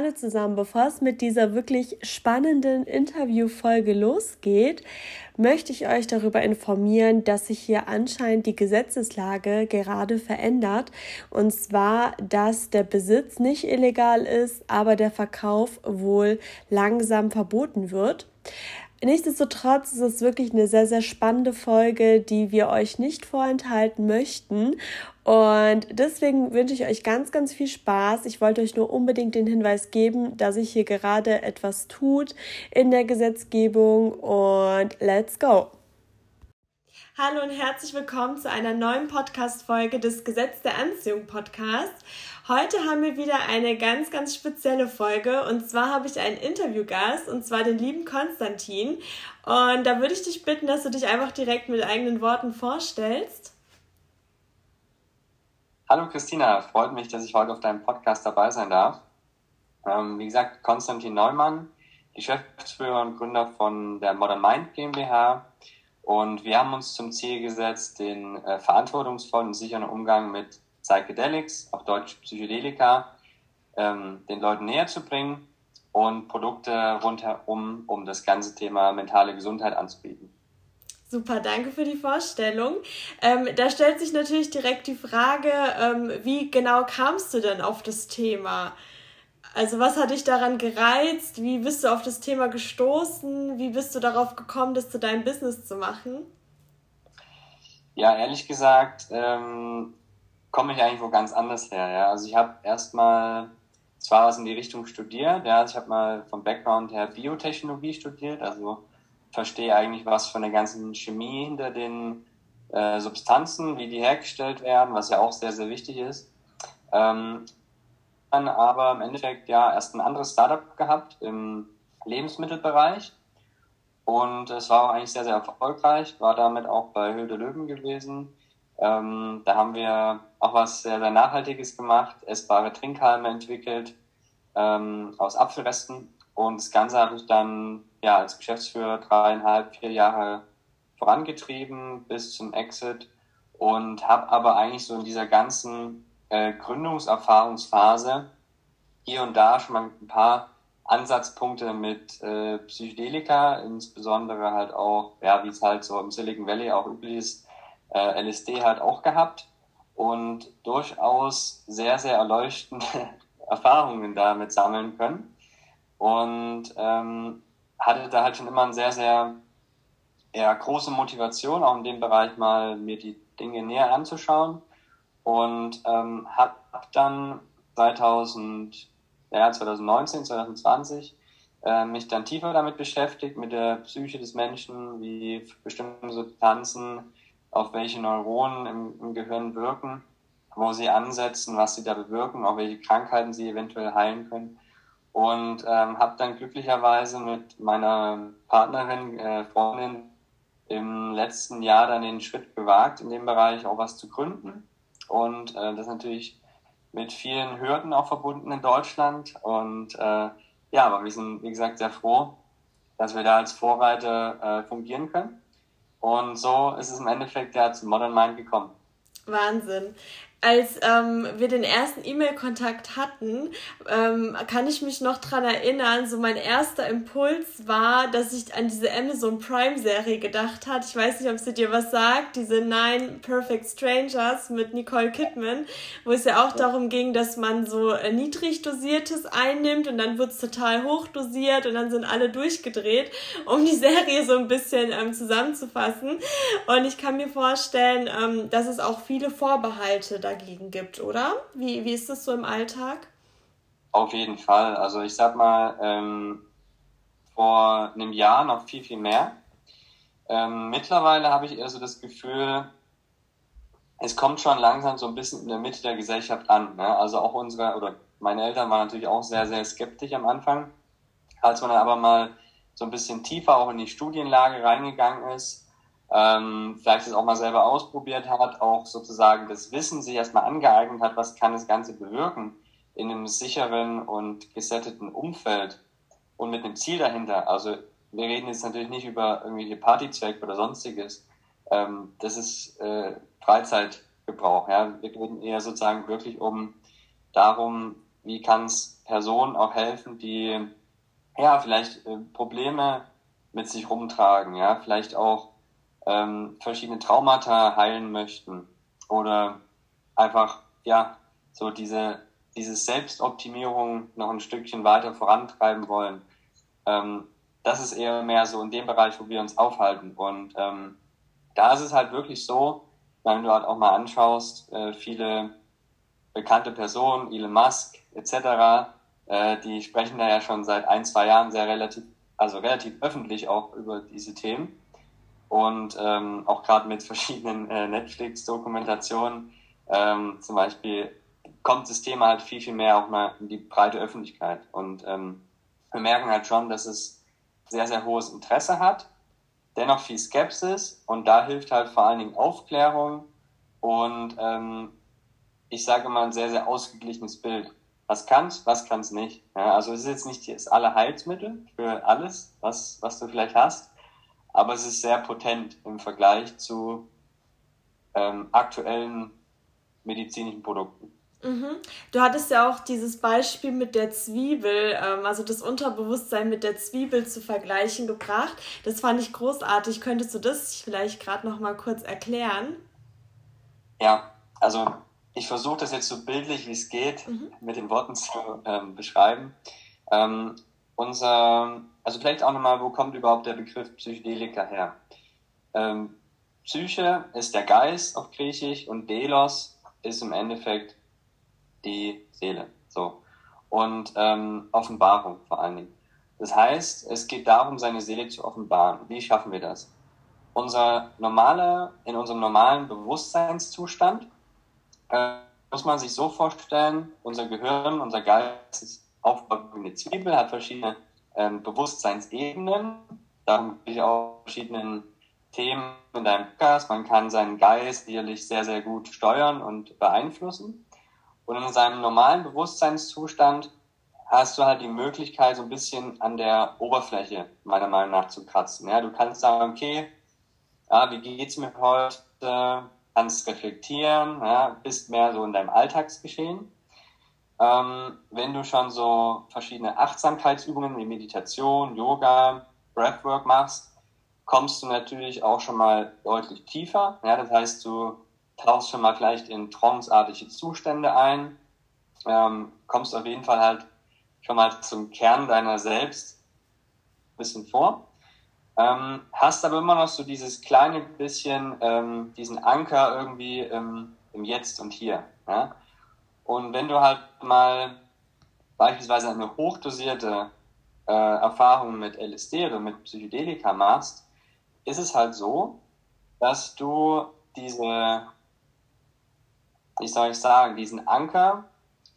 Hallo zusammen. Bevor es mit dieser wirklich spannenden Interviewfolge losgeht, möchte ich euch darüber informieren, dass sich hier anscheinend die Gesetzeslage gerade verändert. Und zwar, dass der Besitz nicht illegal ist, aber der Verkauf wohl langsam verboten wird. Nichtsdestotrotz ist es wirklich eine sehr, sehr spannende Folge, die wir euch nicht vorenthalten möchten. Und deswegen wünsche ich euch ganz, ganz viel Spaß. Ich wollte euch nur unbedingt den Hinweis geben, dass sich hier gerade etwas tut in der Gesetzgebung. Und let's go! Hallo und herzlich willkommen zu einer neuen Podcast-Folge des Gesetz der Anziehung Podcast. Heute haben wir wieder eine ganz, ganz spezielle Folge und zwar habe ich einen Interviewgast und zwar den lieben Konstantin. Und da würde ich dich bitten, dass du dich einfach direkt mit eigenen Worten vorstellst. Hallo Christina, freut mich, dass ich heute auf deinem Podcast dabei sein darf. Ähm, wie gesagt, Konstantin Neumann, Geschäftsführer und Gründer von der Modern Mind GmbH und wir haben uns zum Ziel gesetzt, den äh, verantwortungsvollen und sicheren Umgang mit Psychedelics, auf Deutsch Psychedelika, ähm, den Leuten näher zu bringen und Produkte rundherum, um das ganze Thema mentale Gesundheit anzubieten. Super, danke für die Vorstellung. Ähm, da stellt sich natürlich direkt die Frage, ähm, wie genau kamst du denn auf das Thema? Also was hat dich daran gereizt? Wie bist du auf das Thema gestoßen? Wie bist du darauf gekommen, das zu deinem Business zu machen? Ja, ehrlich gesagt, ähm, komme ich eigentlich wo ganz anders her. Ja? Also ich habe erstmal zwar was in die Richtung studiert, ja, also ich habe mal vom Background her Biotechnologie studiert, also verstehe eigentlich was von der ganzen Chemie hinter den äh, Substanzen, wie die hergestellt werden, was ja auch sehr, sehr wichtig ist. Ähm, dann aber im Endeffekt ja erst ein anderes Startup gehabt im Lebensmittelbereich. Und es war auch eigentlich sehr, sehr erfolgreich, war damit auch bei Höhe der Löwen gewesen. Ähm, da haben wir auch was sehr, sehr Nachhaltiges gemacht, essbare Trinkhalme entwickelt ähm, aus Apfelresten. Und das Ganze habe ich dann ja als Geschäftsführer dreieinhalb, vier Jahre vorangetrieben bis zum Exit und habe aber eigentlich so in dieser ganzen äh, Gründungserfahrungsphase hier und da schon mal ein paar Ansatzpunkte mit äh, Psychedelika, insbesondere halt auch, ja, wie es halt so im Silicon Valley auch üblich ist, äh, LSD halt auch gehabt und durchaus sehr, sehr erleuchtende Erfahrungen damit sammeln können. Und ähm, hatte da halt schon immer eine sehr, sehr eher große Motivation, auch in dem Bereich mal mir die Dinge näher anzuschauen und ähm, habe dann 2000, ja, 2019, 2020 äh, mich dann tiefer damit beschäftigt, mit der Psyche des Menschen, wie bestimmte Substanzen auf welche Neuronen im, im Gehirn wirken, wo sie ansetzen, was sie da bewirken, auch welche Krankheiten sie eventuell heilen können. Und ähm, habe dann glücklicherweise mit meiner Partnerin, äh, Freundin, im letzten Jahr dann den Schritt gewagt, in dem Bereich auch was zu gründen und äh, das natürlich mit vielen Hürden auch verbunden in Deutschland. Und äh, ja, aber wir sind, wie gesagt, sehr froh, dass wir da als Vorreiter äh, fungieren können. Und so ist es im Endeffekt ja zu Modern Mind gekommen. Wahnsinn als ähm, wir den ersten E-Mail-Kontakt hatten, ähm, kann ich mich noch dran erinnern, so mein erster Impuls war, dass ich an diese Amazon Prime-Serie gedacht hat. Ich weiß nicht, ob sie dir was sagt, diese Nine Perfect Strangers mit Nicole Kidman, wo es ja auch darum ging, dass man so äh, niedrig dosiertes einnimmt und dann wird's total hoch dosiert und dann sind alle durchgedreht, um die Serie so ein bisschen ähm, zusammenzufassen. Und ich kann mir vorstellen, ähm, dass es auch viele Vorbehalte dagegen gibt, oder? Wie, wie ist das so im Alltag? Auf jeden Fall. Also ich sag mal, ähm, vor einem Jahr noch viel, viel mehr. Ähm, mittlerweile habe ich eher so das Gefühl, es kommt schon langsam so ein bisschen in der Mitte der Gesellschaft an. Ne? Also auch unsere, oder meine Eltern waren natürlich auch sehr, sehr skeptisch am Anfang. Als man dann aber mal so ein bisschen tiefer auch in die Studienlage reingegangen ist, ähm, vielleicht es auch mal selber ausprobiert hat, auch sozusagen das Wissen sich erstmal angeeignet hat, was kann das Ganze bewirken in einem sicheren und gesetteten Umfeld und mit einem Ziel dahinter. Also wir reden jetzt natürlich nicht über irgendwelche Partyzwecke oder sonstiges. Ähm, das ist äh, Freizeitgebrauch. Ja? Wir reden eher sozusagen wirklich um darum, wie kann es Personen auch helfen, die ja vielleicht äh, Probleme mit sich rumtragen, ja, vielleicht auch ähm, verschiedene Traumata heilen möchten oder einfach ja so diese diese Selbstoptimierung noch ein Stückchen weiter vorantreiben wollen. Ähm, das ist eher mehr so in dem Bereich, wo wir uns aufhalten. Und ähm, da ist es halt wirklich so, wenn du halt auch mal anschaust, äh, viele bekannte Personen, Elon Musk etc., äh, die sprechen da ja schon seit ein, zwei Jahren sehr relativ, also relativ öffentlich auch über diese Themen. Und ähm, auch gerade mit verschiedenen äh, Netflix-Dokumentationen, ähm, zum Beispiel kommt das Thema halt viel, viel mehr auch mal in die breite Öffentlichkeit. Und ähm, wir merken halt schon, dass es sehr, sehr hohes Interesse hat, dennoch viel Skepsis und da hilft halt vor allen Dingen Aufklärung und ähm, ich sage mal ein sehr, sehr ausgeglichenes Bild. Was kann's, was kann's nicht. Ja, also es ist jetzt nicht das alle Heilsmittel für alles, was, was du vielleicht hast, aber es ist sehr potent im Vergleich zu ähm, aktuellen medizinischen Produkten. Mhm. Du hattest ja auch dieses Beispiel mit der Zwiebel, ähm, also das Unterbewusstsein mit der Zwiebel zu vergleichen gebracht. Das fand ich großartig. Könntest du das vielleicht gerade noch mal kurz erklären? Ja, also ich versuche das jetzt so bildlich wie es geht mhm. mit den Worten zu ähm, beschreiben. Ähm, unser, also vielleicht auch nochmal, wo kommt überhaupt der Begriff Psychedelika her? Ähm, Psyche ist der Geist auf Griechisch und Delos ist im Endeffekt die Seele. So. Und ähm, Offenbarung vor allen Dingen. Das heißt, es geht darum, seine Seele zu offenbaren. Wie schaffen wir das? Unser normale, in unserem normalen Bewusstseinszustand äh, muss man sich so vorstellen, unser Gehirn, unser Geist ist aufgebaut wie eine Zwiebel, hat verschiedene ähm, Bewusstseinsebenen. Darum bin ich auch verschiedenen Themen in deinem Podcast. Man kann seinen Geist sicherlich sehr, sehr gut steuern und beeinflussen. Und in seinem normalen Bewusstseinszustand hast du halt die Möglichkeit, so ein bisschen an der Oberfläche, meiner Meinung nach, zu kratzen. Ja, du kannst sagen, okay, ja, wie geht's mir heute? Kannst reflektieren, ja, bist mehr so in deinem Alltagsgeschehen. Ähm, wenn du schon so verschiedene Achtsamkeitsübungen wie Meditation, Yoga, Breathwork machst, kommst du natürlich auch schon mal deutlich tiefer. Ja, das heißt, du tauchst schon mal vielleicht in tranceartige Zustände ein, ähm, kommst auf jeden Fall halt schon mal zum Kern deiner selbst ein bisschen vor. Ähm, hast aber immer noch so dieses kleine bisschen, ähm, diesen Anker irgendwie im Jetzt und Hier. Ja? Und wenn du halt mal beispielsweise eine hochdosierte äh, Erfahrung mit LSD oder mit Psychedelika machst, ist es halt so, dass du diese wie soll ich sagen, diesen Anker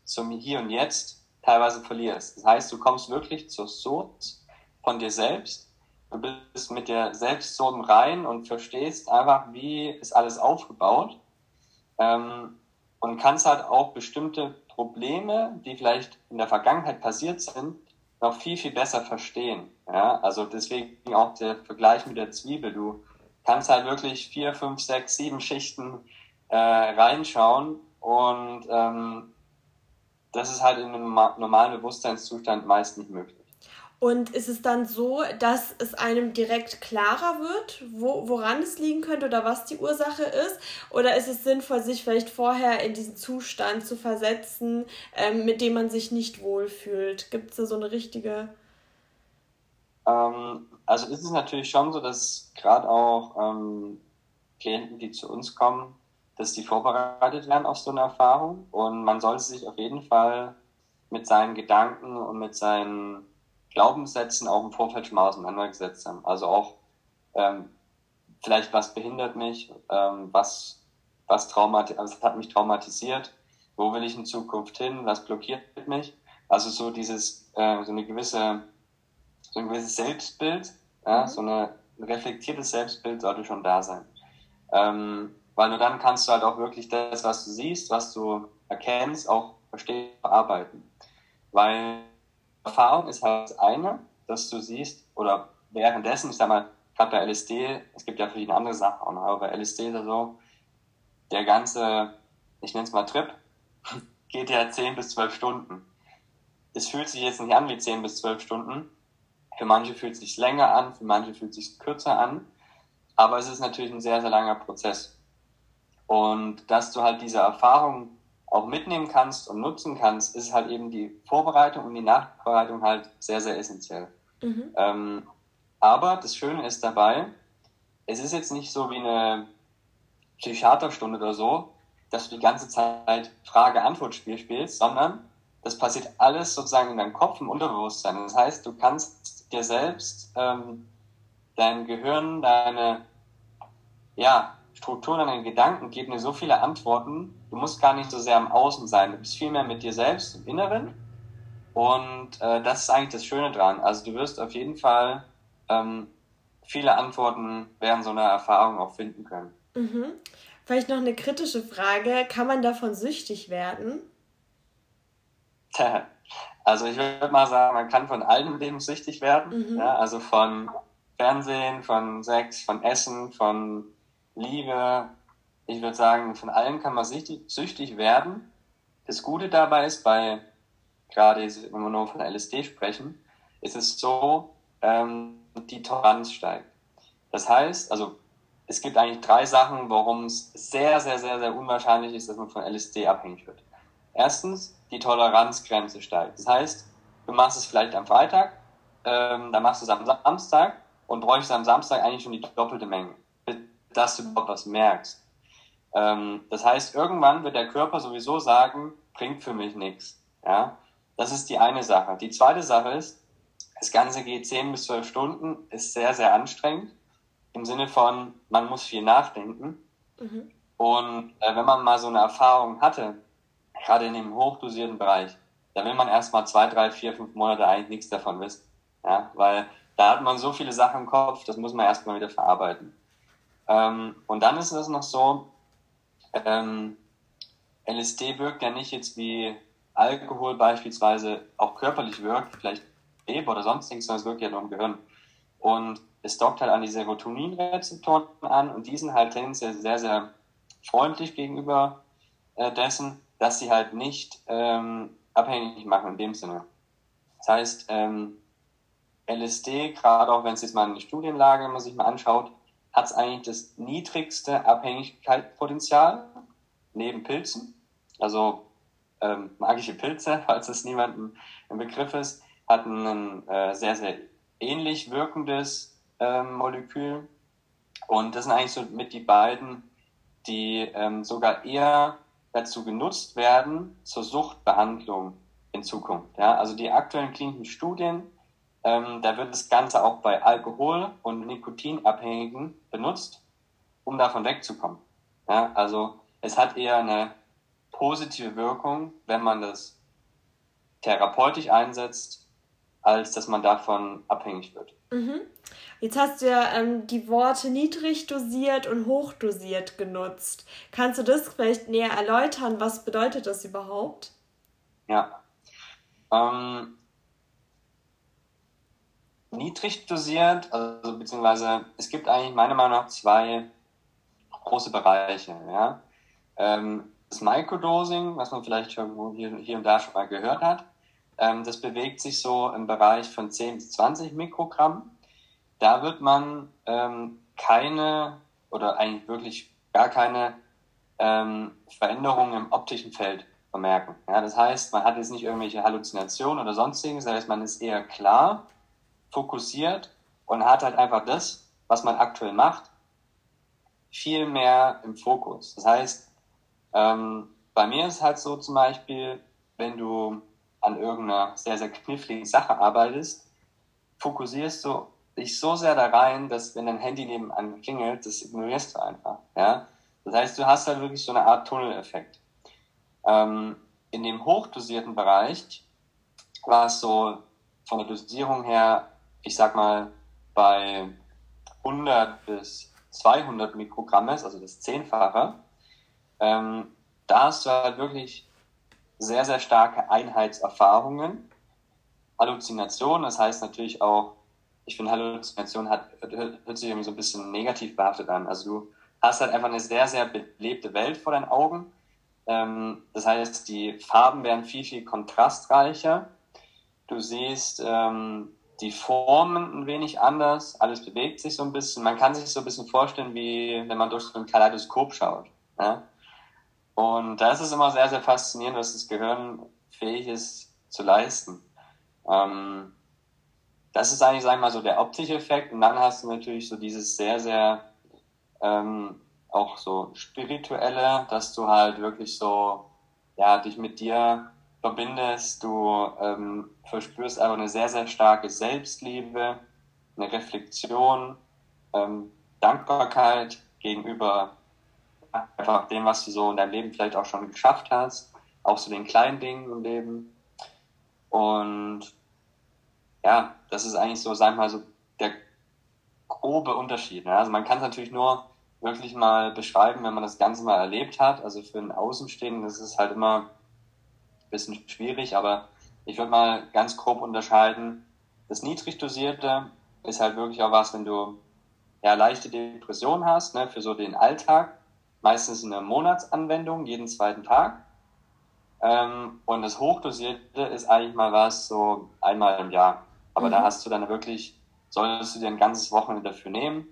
zum Hier und Jetzt teilweise verlierst. Das heißt, du kommst wirklich zur Source von dir selbst. Du bist mit dir selbst so rein und verstehst einfach, wie ist alles aufgebaut. Ähm, und kannst halt auch bestimmte Probleme, die vielleicht in der Vergangenheit passiert sind, noch viel, viel besser verstehen. Ja, also deswegen auch der Vergleich mit der Zwiebel. Du kannst halt wirklich vier, fünf, sechs, sieben Schichten äh, reinschauen und ähm, das ist halt in einem normalen Bewusstseinszustand meist nicht möglich. Und ist es dann so, dass es einem direkt klarer wird, wo, woran es liegen könnte oder was die Ursache ist? Oder ist es sinnvoll, sich vielleicht vorher in diesen Zustand zu versetzen, ähm, mit dem man sich nicht wohlfühlt? Gibt es da so eine richtige. Ähm, also ist es natürlich schon so, dass gerade auch ähm, Klienten, die zu uns kommen, dass die vorbereitet werden auf so eine Erfahrung. Und man sollte sich auf jeden Fall mit seinen Gedanken und mit seinen Glaubenssätzen auch im Vorfeld schon mal auseinandergesetzt haben. Also auch ähm, vielleicht, was behindert mich, ähm, was, was traumatisiert, also hat mich traumatisiert, wo will ich in Zukunft hin, was blockiert mich. Also so dieses, äh, so eine gewisse, so ein gewisses Selbstbild, ja, mhm. so eine, ein reflektiertes Selbstbild sollte schon da sein. Ähm, weil nur dann kannst du halt auch wirklich das, was du siehst, was du erkennst, auch verstehen, verarbeiten. Weil Erfahrung ist halt das eine, dass du siehst, oder währenddessen, ich sag mal, gerade bei LSD, es gibt ja verschiedene andere Sachen auch noch, aber bei LSD ist so, der ganze, ich nenne es mal Trip, geht ja 10 bis 12 Stunden. es fühlt sich jetzt nicht an wie 10 bis 12 Stunden. Für manche fühlt es sich länger an, für manche fühlt es sich kürzer an. Aber es ist natürlich ein sehr, sehr langer Prozess. Und dass du halt diese Erfahrung auch mitnehmen kannst und nutzen kannst, ist halt eben die Vorbereitung und die Nachbereitung halt sehr, sehr essentiell. Mhm. Ähm, aber das Schöne ist dabei, es ist jetzt nicht so wie eine Psychiaterstunde oder so, dass du die ganze Zeit Frage-Antwort-Spiel spielst, sondern das passiert alles sozusagen in deinem Kopf, im Unterbewusstsein. Das heißt, du kannst dir selbst, ähm, dein Gehirn, deine ja, Strukturen, deine Gedanken geben dir so viele Antworten. Du musst gar nicht so sehr am Außen sein. Du bist viel mehr mit dir selbst im Inneren. Und äh, das ist eigentlich das Schöne dran. Also du wirst auf jeden Fall ähm, viele Antworten während so einer Erfahrung auch finden können. Mhm. Vielleicht noch eine kritische Frage. Kann man davon süchtig werden? Also ich würde mal sagen, man kann von allem Leben süchtig werden. Mhm. Ja, also von Fernsehen, von Sex, von Essen, von Liebe. Ich würde sagen, von allem kann man süchtig, werden. Das Gute dabei ist, bei gerade wenn wir nur von LSD sprechen, ist es so, ähm, die Toleranz steigt. Das heißt, also es gibt eigentlich drei Sachen, warum es sehr, sehr, sehr, sehr unwahrscheinlich ist, dass man von LSD abhängig wird. Erstens, die Toleranzgrenze steigt. Das heißt, du machst es vielleicht am Freitag, ähm, dann machst du es am Samstag und bräuchst am Samstag eigentlich schon die doppelte Menge, dass du überhaupt was merkst. Ähm, das heißt, irgendwann wird der Körper sowieso sagen, bringt für mich nichts. Ja, das ist die eine Sache. Die zweite Sache ist, das Ganze geht 10 bis 12 Stunden, ist sehr, sehr anstrengend. Im Sinne von, man muss viel nachdenken. Mhm. Und äh, wenn man mal so eine Erfahrung hatte, gerade in dem hochdosierten Bereich, da will man erstmal zwei, drei, vier, fünf Monate eigentlich nichts davon wissen. Ja, weil da hat man so viele Sachen im Kopf, das muss man erstmal wieder verarbeiten. Ähm, und dann ist es noch so, ähm, LSD wirkt ja nicht jetzt wie Alkohol beispielsweise auch körperlich wirkt, vielleicht Leber oder sonstiges, sondern es wirkt ja nur im Gehirn. Und es dockt halt an die Serotoninrezeptoren an und die sind halt tendenziell sehr, sehr freundlich gegenüber äh, dessen dass sie halt nicht ähm, abhängig machen in dem Sinne. Das heißt, ähm, LSD, gerade auch wenn es jetzt mal eine Studienlage, man sich mal anschaut, hat es eigentlich das niedrigste Abhängigkeitspotenzial neben Pilzen. Also ähm, magische Pilze, falls es niemandem im Begriff ist, hatten ein äh, sehr, sehr ähnlich wirkendes äh, Molekül. Und das sind eigentlich so mit die beiden, die ähm, sogar eher dazu genutzt werden zur Suchtbehandlung in Zukunft. Ja? Also die aktuellen klinischen Studien, ähm, da wird das Ganze auch bei Alkohol- und Nikotinabhängigen benutzt, um davon wegzukommen. Ja? Also es hat eher eine positive Wirkung, wenn man das therapeutisch einsetzt, als dass man davon abhängig wird. Mhm. Jetzt hast du ja ähm, die Worte niedrig dosiert und hochdosiert genutzt. Kannst du das vielleicht näher erläutern? Was bedeutet das überhaupt? Ja. Ähm, niedrig dosiert, also beziehungsweise es gibt eigentlich meiner Meinung nach zwei große Bereiche. Ja? Ähm, das Microdosing, was man vielleicht irgendwo hier, hier und da schon mal gehört hat, ähm, das bewegt sich so im Bereich von 10 bis 20 Mikrogramm da wird man ähm, keine oder eigentlich wirklich gar keine ähm, Veränderungen im optischen Feld vermerken. Ja, das heißt, man hat jetzt nicht irgendwelche Halluzinationen oder sonstiges, das heißt, man ist eher klar, fokussiert und hat halt einfach das, was man aktuell macht, viel mehr im Fokus. Das heißt, ähm, bei mir ist halt so zum Beispiel, wenn du an irgendeiner sehr, sehr kniffligen Sache arbeitest, fokussierst du dich so sehr da rein, dass wenn dein Handy nebenan klingelt, das ignorierst du einfach. Ja? Das heißt, du hast halt wirklich so eine Art Tunneleffekt. Ähm, in dem hochdosierten Bereich war es so von der Dosierung her, ich sag mal, bei 100 bis 200 Mikrogrammes, also das Zehnfache, ähm, da hast du halt wirklich sehr, sehr starke Einheitserfahrungen, Halluzinationen, das heißt natürlich auch ich finde, Halluzination hat, hört sich irgendwie so ein bisschen negativ behaftet an. Also du hast halt einfach eine sehr, sehr belebte Welt vor deinen Augen. Ähm, das heißt, die Farben werden viel, viel kontrastreicher. Du siehst ähm, die Formen ein wenig anders, alles bewegt sich so ein bisschen. Man kann sich so ein bisschen vorstellen, wie wenn man durch so ein Kaleidoskop schaut. Ja? Und da ist immer sehr, sehr faszinierend, was das Gehirn fähig ist zu leisten. Ähm, das ist eigentlich, sagen wir mal, so der optische Effekt. Und dann hast du natürlich so dieses sehr, sehr ähm, auch so spirituelle, dass du halt wirklich so, ja, dich mit dir verbindest. Du ähm, verspürst aber eine sehr, sehr starke Selbstliebe, eine Reflexion, ähm, Dankbarkeit gegenüber einfach dem, was du so in deinem Leben vielleicht auch schon geschafft hast, auch so den kleinen Dingen im Leben. Und ja, das ist eigentlich so, sag mal, so der grobe Unterschied. Ne? Also man kann es natürlich nur wirklich mal beschreiben, wenn man das Ganze mal erlebt hat. Also für einen Außenstehenden ist es halt immer bisschen schwierig, aber ich würde mal ganz grob unterscheiden. Das niedrig dosierte ist halt wirklich auch was, wenn du ja leichte Depression hast, ne, für so den Alltag, meistens eine Monatsanwendung, jeden zweiten Tag. Ähm, und das Hochdosierte ist eigentlich mal was so einmal im Jahr. Aber mhm. da hast du dann wirklich, solltest du dir ein ganzes Wochenende dafür nehmen.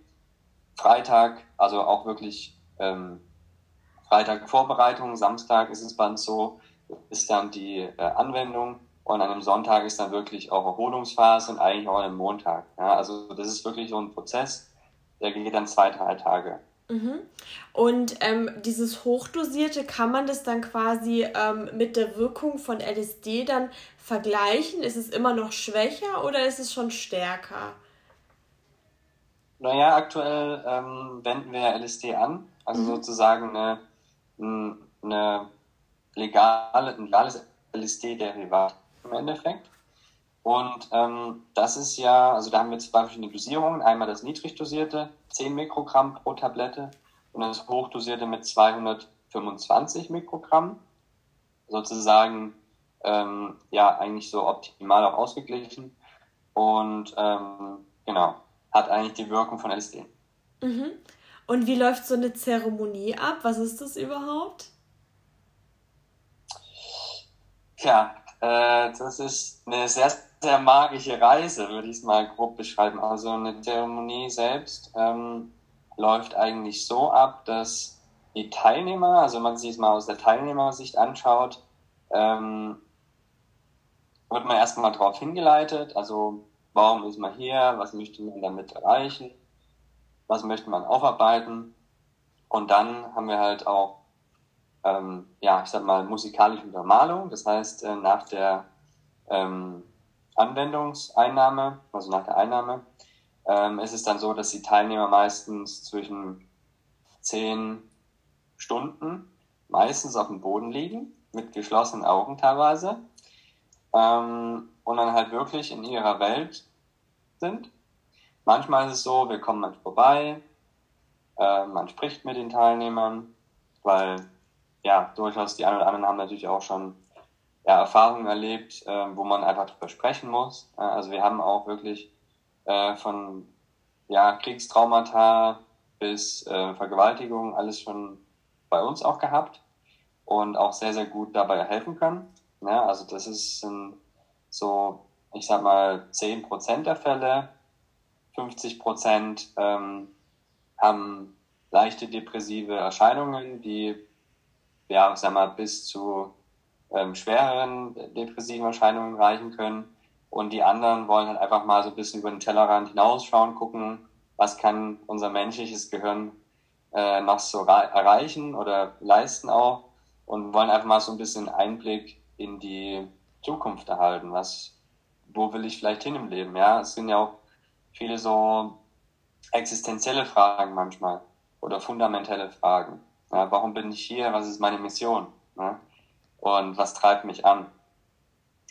Freitag, also auch wirklich ähm, Freitag Vorbereitung, Samstag ist es dann so, ist dann die äh, Anwendung und an einem Sonntag ist dann wirklich auch Erholungsphase und eigentlich auch an einem Montag. Ja, also das ist wirklich so ein Prozess, der geht dann zwei, drei Tage. Mhm. Und ähm, dieses Hochdosierte, kann man das dann quasi ähm, mit der Wirkung von LSD dann vergleichen? Ist es immer noch schwächer oder ist es schon stärker? Naja, aktuell ähm, wenden wir LSD an, also mhm. sozusagen eine, eine legale, legales LSD-Derivat im Endeffekt. Und ähm, das ist ja, also da haben wir zwei verschiedene Dosierungen. Einmal das niedrig dosierte, 10 Mikrogramm pro Tablette, und das hochdosierte mit 225 Mikrogramm. Sozusagen, ähm, ja, eigentlich so optimal auch ausgeglichen. Und ähm, genau, hat eigentlich die Wirkung von LSD. Mhm. Und wie läuft so eine Zeremonie ab? Was ist das überhaupt? Tja, äh, das ist eine sehr, sehr magische Reise, würde ich es mal grob beschreiben. Also eine Zeremonie selbst ähm, läuft eigentlich so ab, dass die Teilnehmer, also man sich es mal aus der Teilnehmersicht anschaut, ähm, wird man erstmal darauf hingeleitet, also warum ist man hier, was möchte man damit erreichen, was möchte man aufarbeiten. Und dann haben wir halt auch, ähm, ja, ich sag mal, musikalische Untermalung. Das heißt, äh, nach der ähm, Anwendungseinnahme, also nach der Einnahme, ähm, ist es dann so, dass die Teilnehmer meistens zwischen zehn Stunden meistens auf dem Boden liegen, mit geschlossenen Augen teilweise, ähm, und dann halt wirklich in ihrer Welt sind. Manchmal ist es so, wir kommen manchmal vorbei, äh, man spricht mit den Teilnehmern, weil ja, durchaus die einen oder anderen haben natürlich auch schon ja, Erfahrungen erlebt, äh, wo man einfach drüber sprechen muss. Äh, also wir haben auch wirklich äh, von ja, Kriegstraumata bis äh, Vergewaltigung alles schon bei uns auch gehabt und auch sehr, sehr gut dabei helfen können. Ja, also das ist ein, so, ich sag mal, 10% der Fälle, 50% ähm, haben leichte depressive Erscheinungen, die ja, sag mal, bis zu ähm, schwereren depressiven Erscheinungen reichen können. Und die anderen wollen halt einfach mal so ein bisschen über den Tellerrand hinausschauen, gucken, was kann unser menschliches Gehirn äh, noch so erreichen oder leisten auch und wollen einfach mal so ein bisschen Einblick in die Zukunft erhalten. Was, wo will ich vielleicht hin im Leben? Ja, es sind ja auch viele so existenzielle Fragen manchmal oder fundamentelle Fragen. Ja, warum bin ich hier? Was ist meine Mission? Ja? Und was treibt mich an?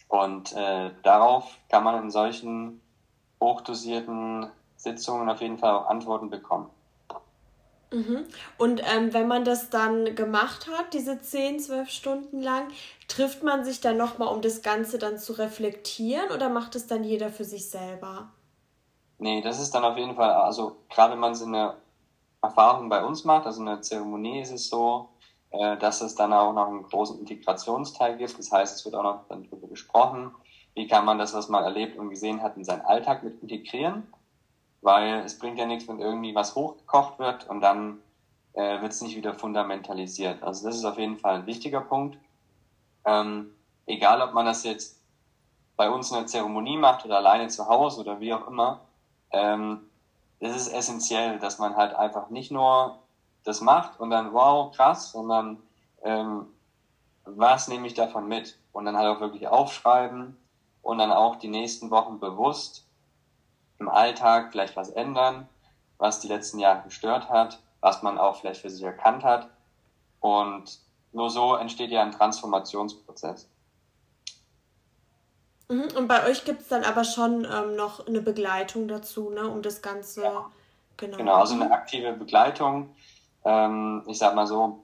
Und äh, darauf kann man in solchen hochdosierten Sitzungen auf jeden Fall auch Antworten bekommen. Mhm. Und ähm, wenn man das dann gemacht hat, diese 10, 12 Stunden lang, trifft man sich dann nochmal, um das Ganze dann zu reflektieren oder macht es dann jeder für sich selber? Nee, das ist dann auf jeden Fall, also gerade wenn man so eine Erfahrung bei uns macht, also eine Zeremonie ist es so, äh, dass es dann auch noch einen großen Integrationsteil gibt. Das heißt, es wird auch noch darüber gesprochen, wie kann man das, was man erlebt und gesehen hat, in seinen Alltag mit integrieren, weil es bringt ja nichts, wenn irgendwie was hochgekocht wird und dann äh, wird es nicht wieder fundamentalisiert. Also das ist auf jeden Fall ein wichtiger Punkt. Ähm, egal, ob man das jetzt bei uns in der Zeremonie macht oder alleine zu Hause oder wie auch immer, ähm, es ist essentiell, dass man halt einfach nicht nur das macht und dann wow, krass, sondern ähm, was nehme ich davon mit? Und dann halt auch wirklich aufschreiben und dann auch die nächsten Wochen bewusst im Alltag vielleicht was ändern, was die letzten Jahre gestört hat, was man auch vielleicht für sich erkannt hat. Und nur so entsteht ja ein Transformationsprozess. Mhm, und bei euch gibt es dann aber schon ähm, noch eine Begleitung dazu, ne, um das Ganze. Ja. Genau. genau, also eine aktive Begleitung. Ähm, ich sag mal so,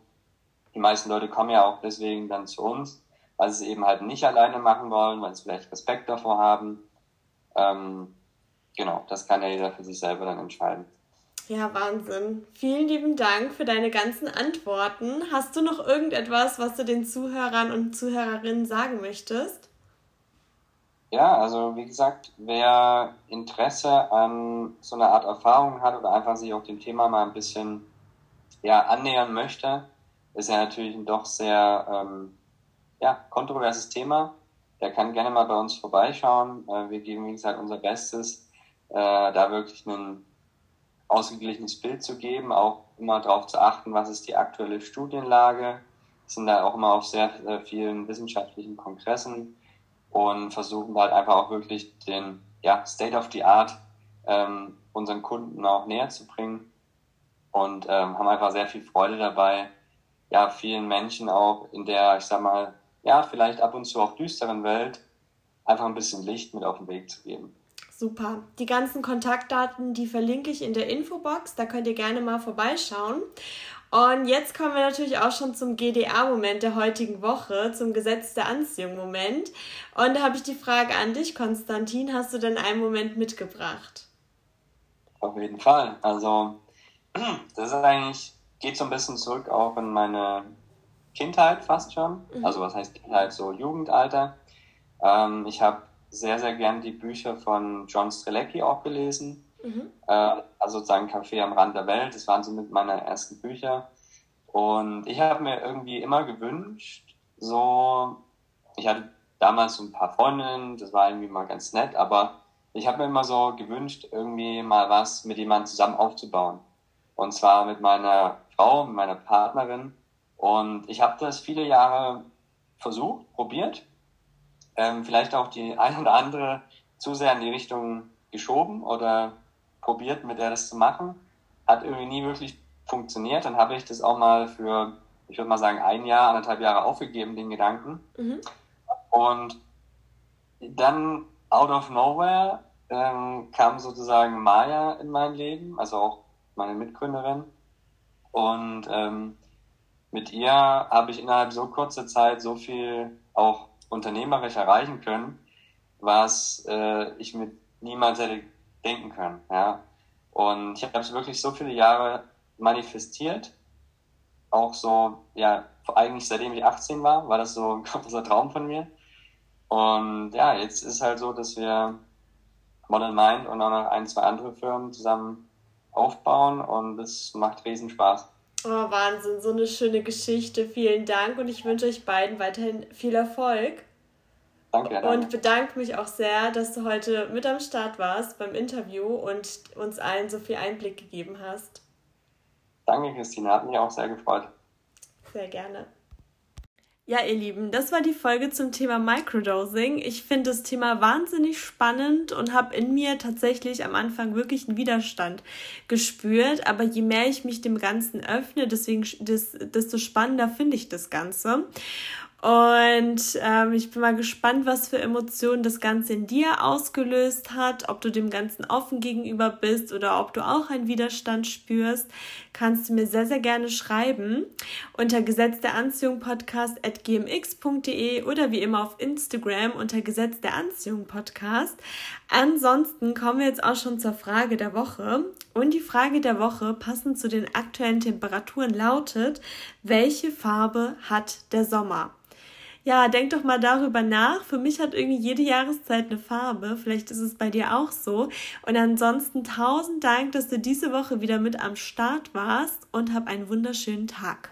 die meisten Leute kommen ja auch deswegen dann zu uns, weil sie es eben halt nicht alleine machen wollen, weil sie vielleicht Respekt davor haben. Ähm, genau, das kann ja jeder für sich selber dann entscheiden. Ja, Wahnsinn. Vielen lieben Dank für deine ganzen Antworten. Hast du noch irgendetwas, was du den Zuhörern und Zuhörerinnen sagen möchtest? Ja, also wie gesagt, wer Interesse an so einer Art Erfahrung hat oder einfach sich auch dem Thema mal ein bisschen ja, annähern möchte, ist ja natürlich ein doch sehr ähm, ja, kontroverses Thema. Der kann gerne mal bei uns vorbeischauen. Äh, wir geben, wie gesagt, unser Bestes, äh, da wirklich ein ausgeglichenes Bild zu geben, auch immer darauf zu achten, was ist die aktuelle Studienlage. Wir sind da auch immer auf sehr, sehr vielen wissenschaftlichen Kongressen und versuchen halt einfach auch wirklich den ja, State of the Art ähm, unseren Kunden auch näher zu bringen und ähm, haben einfach sehr viel Freude dabei, ja, vielen Menschen auch in der, ich sag mal, ja, vielleicht ab und zu auch düsteren Welt einfach ein bisschen Licht mit auf den Weg zu geben. Super. Die ganzen Kontaktdaten, die verlinke ich in der Infobox. Da könnt ihr gerne mal vorbeischauen. Und jetzt kommen wir natürlich auch schon zum GDA-Moment der heutigen Woche, zum Gesetz der Anziehung-Moment. Und da habe ich die Frage an dich, Konstantin. Hast du denn einen Moment mitgebracht? Auf jeden Fall. Also, das ist eigentlich, geht so ein bisschen zurück auch in meine Kindheit fast schon. Mhm. Also, was heißt Kindheit? So Jugendalter. Ähm, ich habe sehr, sehr gern die Bücher von John Strelecki auch gelesen. Mhm. Äh, also sozusagen Café am Rand der Welt. Das waren so mit meiner ersten Bücher. Und ich habe mir irgendwie immer gewünscht, so, ich hatte damals so ein paar Freundinnen, das war irgendwie mal ganz nett, aber ich habe mir immer so gewünscht, irgendwie mal was mit jemandem zusammen aufzubauen. Und zwar mit meiner Frau, mit meiner Partnerin. Und ich habe das viele Jahre versucht, probiert. Ähm, vielleicht auch die ein oder andere zu sehr in die Richtung geschoben oder probiert, mit der das zu machen. Hat irgendwie nie wirklich funktioniert. Dann habe ich das auch mal für, ich würde mal sagen, ein Jahr, anderthalb Jahre aufgegeben, den Gedanken. Mhm. Und dann, out of nowhere, ähm, kam sozusagen Maya in mein Leben, also auch meine Mitgründerin. Und ähm, mit ihr habe ich innerhalb so kurzer Zeit so viel auch unternehmerisch erreichen können, was äh, ich mit niemals hätte denken können. Ja? Und ich habe es wirklich so viele Jahre manifestiert. Auch so, ja, eigentlich seitdem ich 18 war, war das so ein großer Traum von mir. Und ja, jetzt ist halt so, dass wir Modern Mind und auch noch ein, zwei andere Firmen zusammen aufbauen und es macht riesen Spaß. Oh, Wahnsinn, so eine schöne Geschichte. Vielen Dank und ich wünsche euch beiden weiterhin viel Erfolg. Danke, danke. Und bedanke mich auch sehr, dass du heute mit am Start warst beim Interview und uns allen so viel Einblick gegeben hast. Danke, Christine. Hat mich auch sehr gefreut. Sehr gerne. Ja, ihr Lieben, das war die Folge zum Thema Microdosing. Ich finde das Thema wahnsinnig spannend und habe in mir tatsächlich am Anfang wirklich einen Widerstand gespürt. Aber je mehr ich mich dem Ganzen öffne, deswegen, desto spannender finde ich das Ganze. Und ähm, ich bin mal gespannt, was für Emotionen das Ganze in dir ausgelöst hat, ob du dem Ganzen offen gegenüber bist oder ob du auch einen Widerstand spürst, kannst du mir sehr, sehr gerne schreiben unter Gesetz der Anziehung Podcast at gmx.de oder wie immer auf Instagram unter Gesetz der Anziehung Podcast. Ansonsten kommen wir jetzt auch schon zur Frage der Woche. Und die Frage der Woche, passend zu den aktuellen Temperaturen, lautet, welche Farbe hat der Sommer? Ja, denk doch mal darüber nach. Für mich hat irgendwie jede Jahreszeit eine Farbe. Vielleicht ist es bei dir auch so. Und ansonsten tausend Dank, dass du diese Woche wieder mit am Start warst und hab einen wunderschönen Tag.